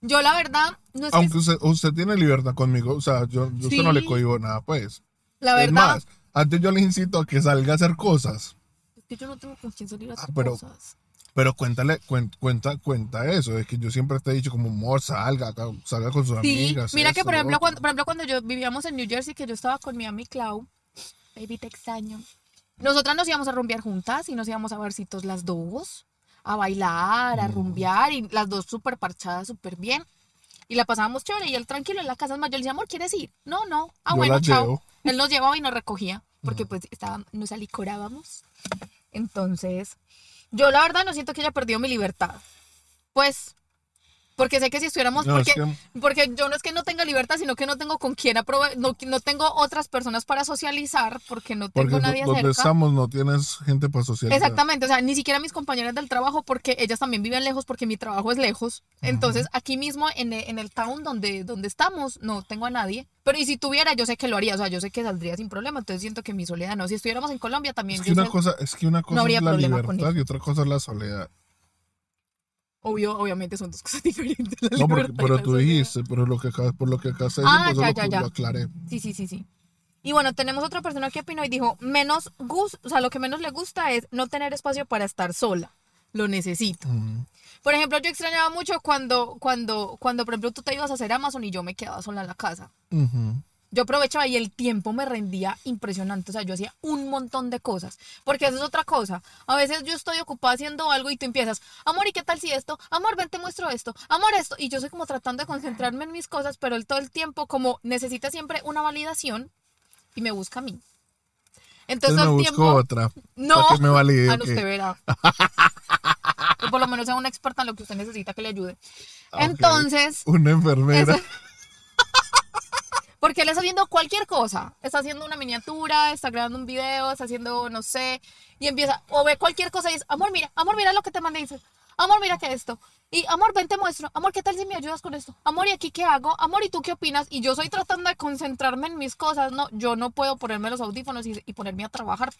Yo la verdad, no es que- Aunque usted, usted tiene libertad conmigo, o sea, yo, yo a usted no le Sí. cohibo nada, pues. la Es verdad, más, antes yo le incito a que salga a hacer cosas, es que yo no tengo con quién salir a hacer Ah, pero- cosas. pero cuéntale, cuen- cuenta, cuenta eso, es que yo siempre te he dicho como, amor, salga, salga con sus Sí, amigas. mira que por lo ejemplo, cuando, por ejemplo, cuando yo vivíamos en New Jersey, que yo estaba con mi amiga Clau, baby, te extraño. Nosotras nos íbamos a rumbear juntas y nos íbamos a barcitos las dos, a bailar, a rumbear, y las dos súper parchadas, súper bien. Y la pasábamos chévere y él tranquilo en la casa. Es yo le decía, amor, ¿quieres ir? No, no. Ah, Yo bueno, chao. llevo. Él nos llevaba y nos recogía, porque pues estaba, nos alicorábamos. Entonces, yo la verdad no siento que haya perdido mi libertad. Pues, porque sé que si estuviéramos, No, es porque, porque yo no es que no tenga libertad, sino que no tengo con quién aprove no, no tengo otras personas para socializar, porque no tengo Porque nadie cerca. estamos no tienes gente para socializar. Exactamente, o sea, ni siquiera mis compañeras del trabajo, porque ellas también viven lejos, porque mi trabajo es lejos. Entonces, aquí mismo en el, en el town donde, donde estamos, no tengo a nadie. Pero y si tuviera, yo sé que lo haría, o sea, yo sé que saldría sin problema. Entonces siento que mi soledad no. Si estuviéramos en Colombia también, Es que yo una sé- cosa, es que una cosa habría es la libertad y otra cosa es la soledad. Obvio, obviamente son dos cosas diferentes. la No, porque, pero tú dijiste, pero lo que acá, por lo que acá se Ah, pues ya, lo, ya, ya. lo aclaré. Sí, sí, sí, sí. Y bueno, tenemos otra persona que opinó y dijo, menos gusto, o sea, lo que menos le gusta es no tener espacio para estar sola. Lo necesito. Ujú. Por ejemplo, yo extrañaba mucho cuando, cuando, cuando, por ejemplo, tú te ibas a hacer Amazon y yo me quedaba sola en la casa. Ujú. Yo aprovechaba y el tiempo me rendía impresionante. O sea, yo hacía un montón de cosas. Porque eso es otra cosa. A veces yo estoy ocupada haciendo algo y tú empiezas, amor, ¿y qué tal si esto? Amor, ven, te muestro esto. Amor, esto. Y yo soy como tratando de concentrarme en mis cosas, pero él todo el tiempo como necesita siempre una validación y me busca a mí. Entonces, todo el busco tiempo... otra. No. Que me valide. Ah, no, usted verá. por lo menos sea una experta en lo que usted necesita que le ayude. Ah. Entonces, Una enfermera. Eso- porque él está haciendo cualquier cosa. Está haciendo una miniatura, está grabando un video, está haciendo, no sé, y empieza, o ve cualquier cosa y dice, amor, mira, amor, mira lo que te mandé. Dice, amor, mira que esto. Y amor, ven, te muestro. Amor, ¿qué tal si me ayudas con esto? Amor, ¿y aquí qué hago? Amor, ¿y tú qué opinas? Y yo soy tratando de concentrarme en mis cosas. No, yo no puedo ponerme los audífonos y, y ponerme a trabajar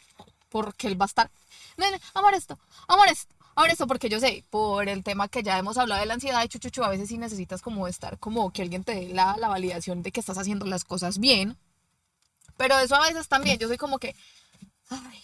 porque él va a estar, "No, no, amor, esto, amor, esto. Ahora esto porque yo sé, por el tema que ya hemos hablado de la ansiedad y chuchuchu, a veces sí necesitas como estar, como que alguien te dé la, la validación de que estás haciendo las cosas bien. Pero eso a veces también, yo soy como que, ay.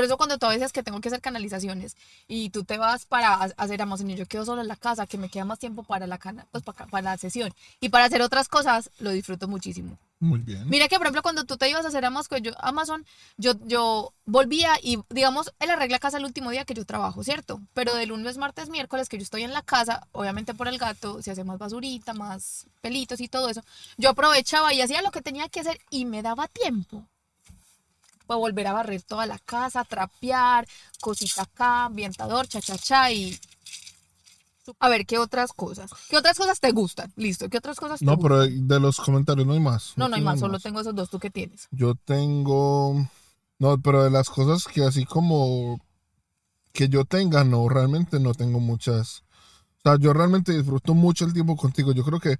Por eso cuando tú a veces que tengo que hacer canalizaciones y tú te vas para ha- hacer Amazon y yo quedo solo en la casa, que me queda más tiempo para la, cana, pues para, para la sesión y para hacer otras cosas, lo disfruto muchísimo. Muy bien. Mira que, por ejemplo, cuando tú te ibas a hacer Amazon, yo, Amazon, yo, yo volvía y, digamos, él arregla casa el último día que yo trabajo, ¿cierto? Pero de lunes, martes, miércoles que yo estoy en la casa, obviamente por el gato, se hace más basurita, más pelitos y todo eso. Yo aprovechaba y hacía lo que tenía que hacer y me daba tiempo. Para volver a barrer toda la casa, trapear, cosita acá, ambientador, cha, cha, cha y... A ver, ¿qué otras cosas? ¿Qué otras cosas te gustan? Listo, ¿qué otras cosas te No, gustan? pero de los comentarios no hay más. No, no hay tengo más, solo tengo esos dos, ¿tú qué tienes? Yo tengo. No, pero de las cosas que así como. Que yo tenga, no, realmente no tengo muchas. O sea, yo realmente disfruto mucho el tiempo contigo. Yo creo que.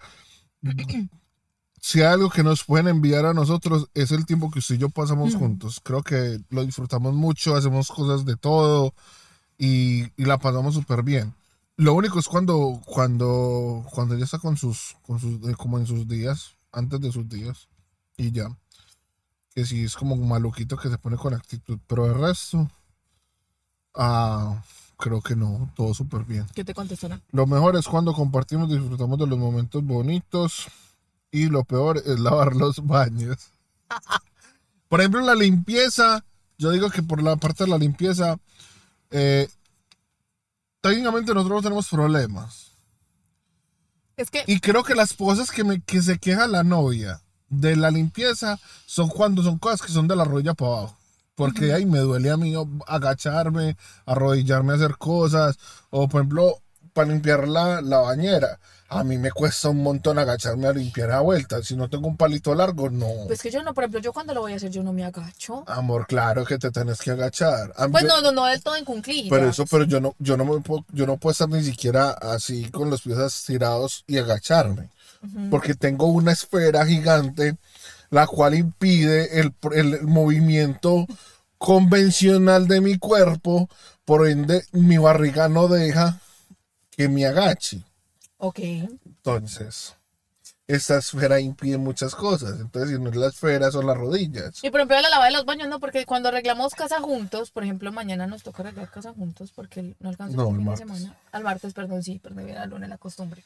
Si hay algo que nos pueden enviar a nosotros es el tiempo que usted y yo pasamos juntos. Creo que lo disfrutamos mucho, hacemos cosas de todo y, y la pasamos súper bien. Lo único es cuando, cuando, cuando ella está con sus, con sus, eh, como en sus días, antes de sus días, y ya. Que sí es como un maluquito que se pone con actitud, pero el resto, ah, creo que no, todo súper bien. ¿Qué te contestarán? Lo mejor es cuando compartimos, disfrutamos de los momentos bonitos, y lo peor es lavar los baños. Por ejemplo, la limpieza, yo digo que por la parte de la limpieza, eh, técnicamente nosotros no tenemos problemas. Es que Y creo que las cosas que, me, que se queja la novia de la limpieza son cuando son cosas que son de la rodilla para abajo. Porque ahí me duele a mí agacharme, arrodillarme a hacer cosas. O por ejemplo, para limpiar la, la bañera. A mí me cuesta un montón agacharme a limpiar a vuelta. Si no tengo un palito largo, no. Pues que yo no, por ejemplo, yo cuando lo voy a hacer, yo no me agacho. Amor, claro que te tenés que agachar. Mí- Pues no, no, no del todo en cunclillas. pero eso, pero yo no, yo no me puedo, yo no puedo estar ni siquiera así con los pies estirados y agacharme. Porque tengo una esfera gigante la cual impide el, el movimiento convencional de mi cuerpo, por ende mi barriga no deja que me agache. Ok. Entonces, esta esfera impide muchas cosas. Entonces, si no es la esfera, son las rodillas. Y por ejemplo, la lavada de los baños, no, porque cuando arreglamos casa juntos, por ejemplo, mañana nos toca arreglar casa juntos porque no alcanzó No, el el fin de martes. semana. Al martes, perdón, sí, perdón, era lunes la costumbre.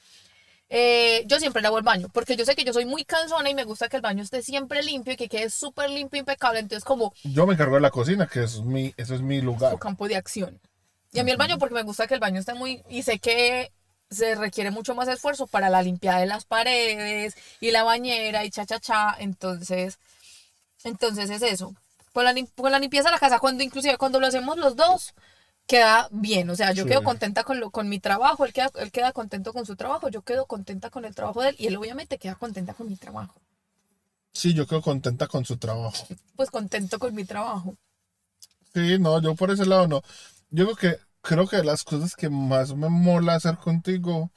Eh, yo siempre lavo el baño, porque yo sé que yo soy muy cansona y me gusta que el baño esté siempre limpio y que quede súper limpio, impecable. Entonces, como Yo me encargo de la cocina, que es mi, eso es mi lugar. su campo de acción. Y a mí el baño porque me gusta que el baño esté muy... Y sé que se requiere mucho más esfuerzo para la limpieza de las paredes y la bañera y cha cha cha. Entonces, entonces es eso. Con la, con la limpieza de la casa, cuando inclusive cuando lo hacemos los dos, queda bien. O sea, yo Sí. quedo contenta con, lo, con mi trabajo, él queda, él queda contento con su trabajo, yo quedo contenta con el trabajo de él y él obviamente queda contenta con mi trabajo. Sí, yo quedo contenta con su trabajo. Pues contento con mi trabajo. Sí, no, yo por ese lado no. Yo creo que, creo que las cosas que más me mola hacer contigo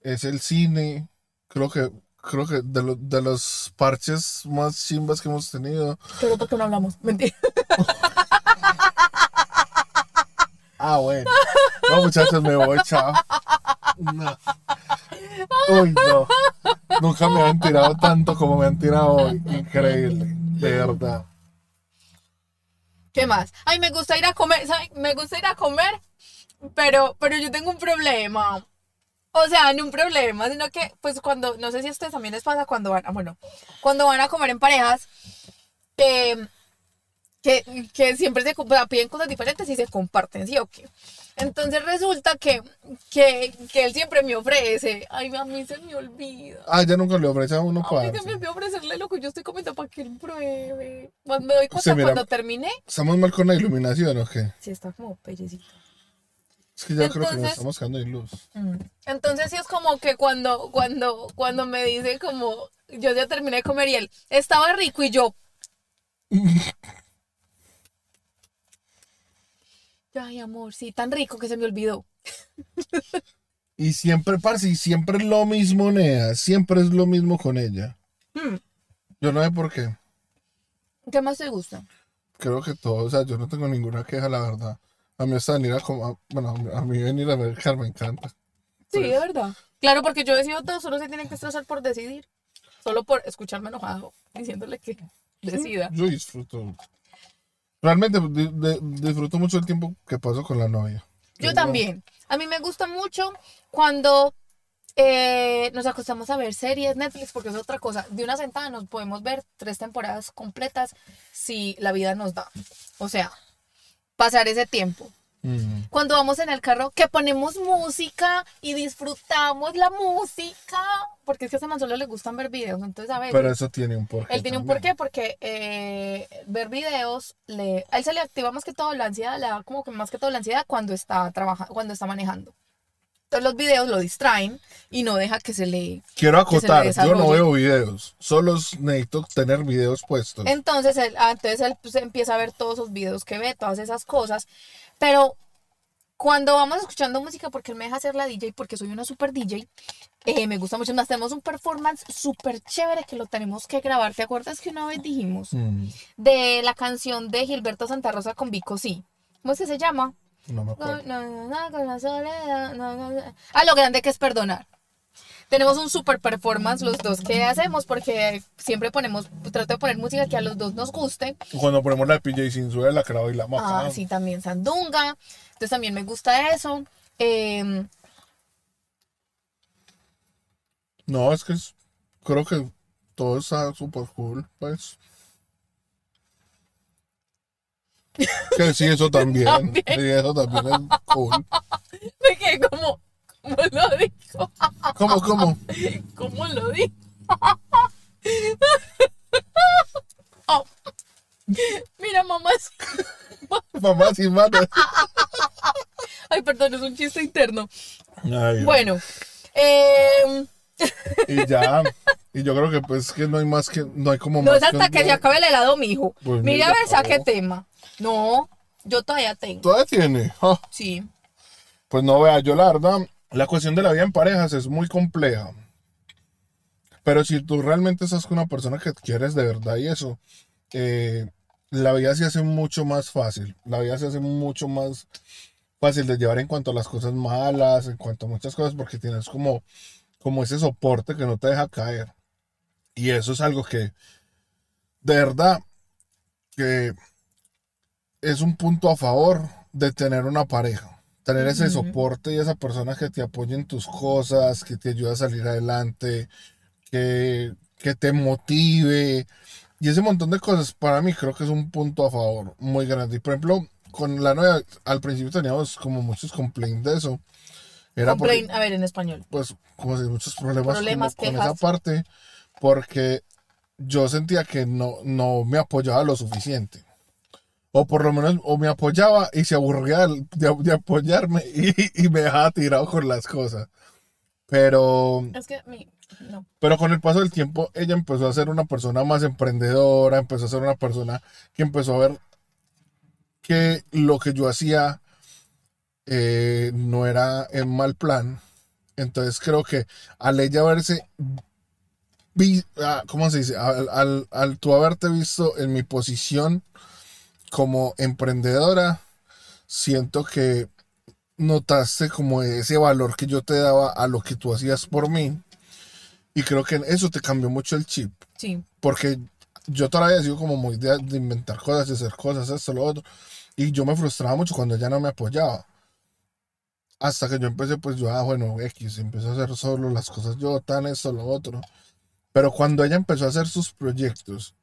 es el cine. Creo que, creo que de, lo- de los parches más chimbas que hemos tenido. Pero porque no hablamos, mentira. Ah, bueno. No, muchachos, me voy, chao. No. Uy, no. Nunca me han tirado tanto como me han tirado hoy. Increíble, de verdad. ¿Qué más? Ay, me gusta ir a comer, ¿saben? Me gusta ir a comer, pero, pero yo tengo un problema. O sea, no un problema, sino que, pues cuando, no sé si a ustedes también les pasa cuando van, ah, bueno, cuando van a comer en parejas, que, que, que siempre se piden cosas diferentes y se comparten, ¿sí o qué? Entonces resulta que, que, que él siempre me ofrece, ay, a mí se me olvida. Ah, ya nunca le ofrece a uno A mí se me olvidó ofrecerle lo que yo estoy comiendo para que él pruebe. Cuando me doy cuenta Sí, mira. cuando terminé, ¿Estamos mal con la iluminación o qué? sí está como pellecito. Es que ya creo que nos Entonces- estamos quedando sin luz. Mm. Entonces sí es como que cuando, cuando, cuando me dice como yo ya terminé de comer y él estaba rico y yo. Ay, amor, sí, tan rico que se me olvidó. Y siempre, parce, y siempre es lo mismo, Nea. Siempre es lo mismo con ella. Mm. Yo no sé por qué. ¿Qué más te gusta? Creo que todo, o sea, yo no tengo ninguna queja, la verdad. A mí hasta venir a comer, bueno, a mí venir a ver me encanta. Sí, Pues- de verdad. Claro, porque yo decido todo, solo se tienen que estresar por decidir. Solo por escucharme enojado, diciéndole que decida. Yo disfruto. Realmente di- disfruto mucho el tiempo que paso con la novia. Yo también. A mí me gusta mucho cuando eh, nos acostamos a ver series, Netflix, porque es otra cosa. De una sentada nos podemos ver tres temporadas completas si la vida nos da. O sea, pasar ese tiempo. Mm. Cuando vamos en el carro, que ponemos música y disfrutamos la música. Porque es que a ese man solo le gustan ver videos. Entonces, a ver. Pero eso tiene un porqué. Él tiene un también. porqué porque eh, ver videos, le, a él se le activa más que todo la ansiedad, le da como que más que todo la ansiedad cuando está trabajando, cuando está manejando. Entonces los videos lo distraen y no deja que se le... Quiero acotar, yo no veo videos. Solo necesito tener videos puestos. Entonces él, ah, entonces él pues, empieza a ver todos esos videos que ve, todas esas cosas. Pero cuando vamos escuchando música, porque él me deja hacer la DJ, porque soy una super DJ, eh, me gusta mucho. Nos tenemos un performance súper chévere que lo tenemos que grabar. ¿Te acuerdas que una vez dijimos? Mm, de la canción de Gilberto Santa Rosa con Vico Sí. ¿Cómo es que se llama? No me acuerdo. no, no, no, con la soledad, no, no. Ah, lo grande que es perdonar. Tenemos un super performance los dos que hacemos porque siempre ponemos, trato de poner música que a los dos nos guste. Cuando ponemos la de PJ sin suela, que la bailamos Ah, sí, también Sandunga. Entonces también me gusta eso. Eh, No, es que es- creo que todo está súper cool, pues. Que sí, eso también. También. Sí, eso también es cool. me quedé como, ¿cómo lo dijo? ¿Cómo, cómo? ¿Cómo lo dijo? Oh. Mira, mamá. Mamá sin manos. Ay, perdón, es un chiste interno. Ay, Bueno, eh, Y ya. Y yo creo que pues que no hay más que, no hay como no más es hasta un que se acabe el helado, mijo. Pues Mira a ver, saque acabó. tema. No, yo todavía tengo. Todavía tiene. Sí. Pues no vea, yo la verdad, la cuestión de la vida en parejas es muy compleja. Pero si tú realmente estás con una persona que quieres de verdad y eso, eh, la vida se hace mucho más fácil. La vida se hace mucho más fácil de llevar en cuanto a las cosas malas, en cuanto a muchas cosas, porque tienes como, como ese soporte que no te deja caer. Y eso es algo que, de verdad, que es un punto a favor de tener una pareja. Tener ese soporte y esa persona que te apoye en tus cosas, que te ayude a salir adelante, que, que te motive. Y ese montón de cosas, para mí creo que es un punto a favor muy grande. Y por ejemplo, con la novia, al principio teníamos como muchos complaints de eso. Era porque, Complain- a ver, en español. pues, como si muchos problemas, Problemas, con quejas. esa parte, porque yo sentía que no, no me apoyaba lo suficiente. O por lo menos, o me apoyaba y se aburría de, de apoyarme y, y me dejaba tirado con las cosas. Pero, Es que mi, no. pero con el paso del tiempo, ella empezó a ser una persona más emprendedora, empezó a ser una persona que empezó a ver que lo que yo hacía eh, no era en mal plan. Entonces creo que al ella verse, vi- ah, ¿cómo se dice? Al, al, al tú haberte visto en mi posición como emprendedora, siento que notaste como ese valor que yo te daba a lo que tú hacías por mí. Y creo que eso te cambió mucho el chip. Sí. Porque yo todavía sido como muy de, de inventar cosas, de hacer cosas, esto, lo otro. Y yo me frustraba mucho cuando ella no me apoyaba. Hasta que yo empecé, pues yo, ah, bueno, X, empecé a hacer solo las cosas yo, tan esto, lo otro. Pero cuando ella empezó a hacer sus proyectos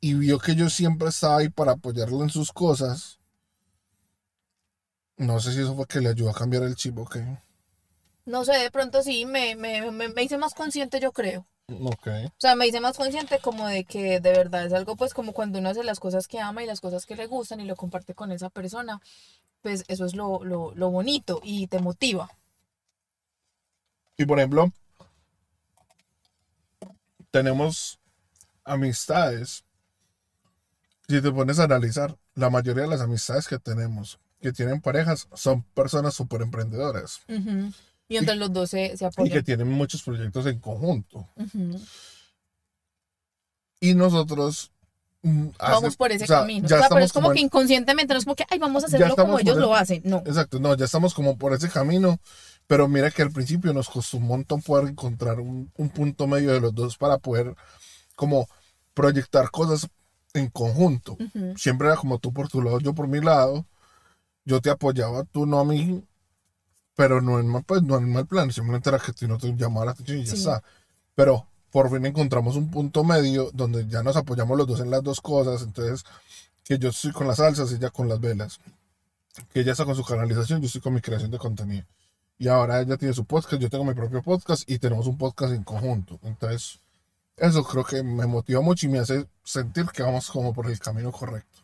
y vio que yo siempre estaba ahí para apoyarla en sus cosas, no sé si eso fue que le ayudó a cambiar el chip o qué. No sé, de pronto sí, me, me, me, me hice más consciente, yo creo. Ok. O sea, me hice más consciente como de que de verdad es algo pues como cuando uno hace las cosas que ama y las cosas que le gustan y lo comparte con esa persona, pues eso es lo, lo, lo bonito y te motiva. Y por ejemplo, tenemos amistades. Si te pones a analizar, la mayoría de las amistades que tenemos que tienen parejas son personas súper emprendedoras. Y entre los dos se, se y que apoyan. tienen muchos proyectos en conjunto. Y nosotros mm, hace- Vamos por ese o sea, camino. ya o sea, pero es como como que en- inconscientemente no es como que, ay, vamos a Ya hacerlo como ellos por lo el- hacen. No. Exacto, no, ya estamos como por ese camino, pero mira que al principio nos costó un montón poder encontrar un, un punto medio de los dos para poder como proyectar cosas en conjunto. Ujú. Siempre era como tú por tu lado, yo por mi lado, yo te apoyaba, tú no a mí, pero no en mal, pues, no en mal plan, simplemente era que ti no te llamaba la atención y ya Sí. está. Pero por fin encontramos un punto medio donde ya nos apoyamos los dos en las dos cosas, entonces que yo estoy con las salsas y ella con las velas que ella está con su canalización, yo estoy con mi creación de contenido. Y ahora ella tiene su podcast, yo tengo mi propio podcast y tenemos un podcast en conjunto. Entonces, eso creo que me motiva mucho y me hace sentir que vamos como por el camino correcto.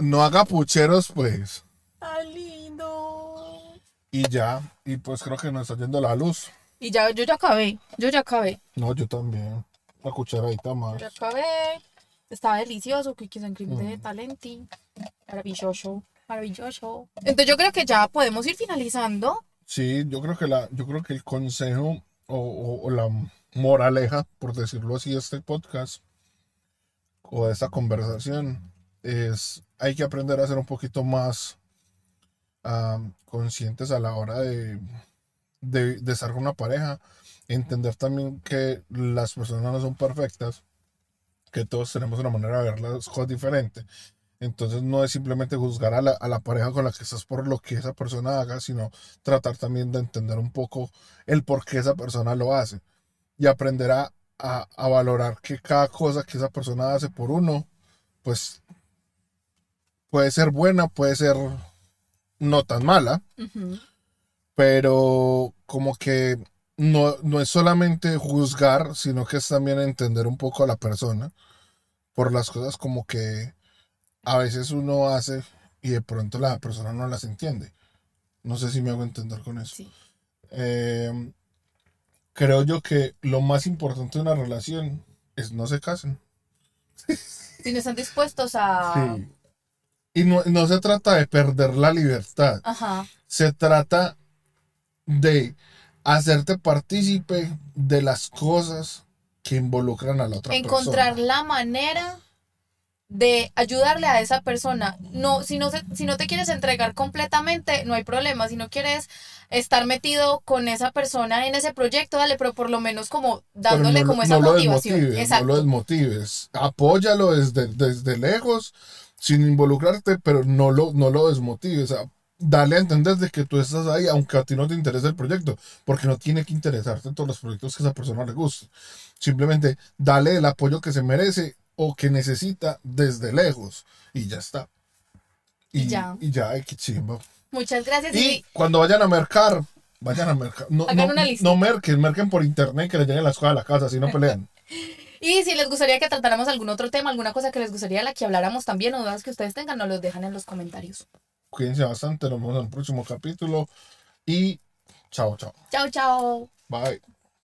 No haga pucheros, pues. ¡Ay, lindo! Y ya, y pues creo que nos está yendo la luz. Y ya, yo ya acabé, yo ya acabé, No, yo también. Una cucharadita más. ya acabé. Está delicioso, que en cream de talenti. Maravilloso, maravilloso. Entonces yo creo que ya podemos ir finalizando. Sí, yo creo que la, yo creo que el consejo o, o- o la moraleja, por decirlo así, de este podcast o de esta conversación es hay que aprender a ser un poquito más ah, conscientes a la hora de, de, estar con una pareja. Entender también que las personas no son perfectas, que todos tenemos una manera de ver las cosas diferente. Entonces no es simplemente juzgar a la, a la pareja con la que estás por lo que esa persona haga, sino tratar también de entender un poco el por qué esa persona lo hace y aprender a, a- a valorar que cada cosa que esa persona hace por uno, pues puede ser buena, puede ser no tan mala. Pero como que no, no es solamente juzgar, sino que es también entender un poco a la persona por las cosas como que a veces uno hace y de pronto la persona no las entiende. No sé si me hago entender con eso. Sí. Eh, creo yo que lo más importante de una relación es no se casen. Si no están dispuestos a... Y no, no se trata de perder la libertad. Ajá. Se trata de hacerte partícipe de las cosas que involucran a la otra encontrar persona. la manera de ayudarle a esa persona. No, si no, se- si no te quieres entregar completamente, no hay problema. Si no quieres estar metido con esa persona en ese proyecto, dale, pero por lo menos como dándole no, como esa no lo motivación. Exacto. no lo desmotives. Apóyalo desde, desde lejos, sin involucrarte, pero no lo, no lo desmotives. Dale a entender de que tú estás ahí, aunque a ti no te interese el proyecto, porque no tiene que interesarte todos los proyectos que a esa persona le guste. Simplemente dale el apoyo que se merece o que necesita desde lejos y ya está. Y ya. Y ya, ay, qué chimba. Muchas gracias. Y Y cuando vayan a mercar, vayan a mercar. No, Hagan no, una lista. no merquen, merquen por internet que les lleguen las cosas a la casa, así no pelean. Y si les gustaría que tratáramos algún otro tema, alguna cosa que les gustaría de la que habláramos también o dudas que ustedes tengan, nos los dejan en los comentarios. Cuídense bastante, nos vemos en el próximo capítulo y chao, chao. Chao, chao. Bye.